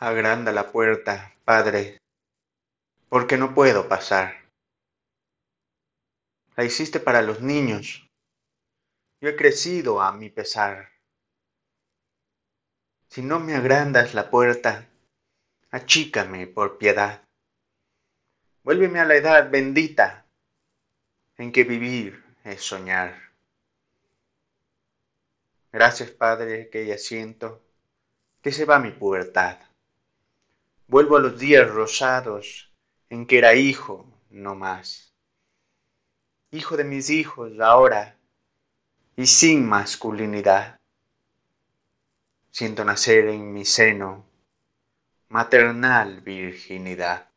Agranda la puerta, Padre, porque no puedo pasar. La hiciste para los niños. Yo he crecido a mi pesar. Si no me agrandas la puerta, achícame por piedad. Vuélveme a la edad bendita en que vivir es soñar. Gracias, Padre, que ya siento que se va mi pubertad. Vuelvo a los días rosados en que era hijo, no más. Hijo de mis hijos ahora y sin masculinidad. Siento nacer en mi seno maternal virginidad.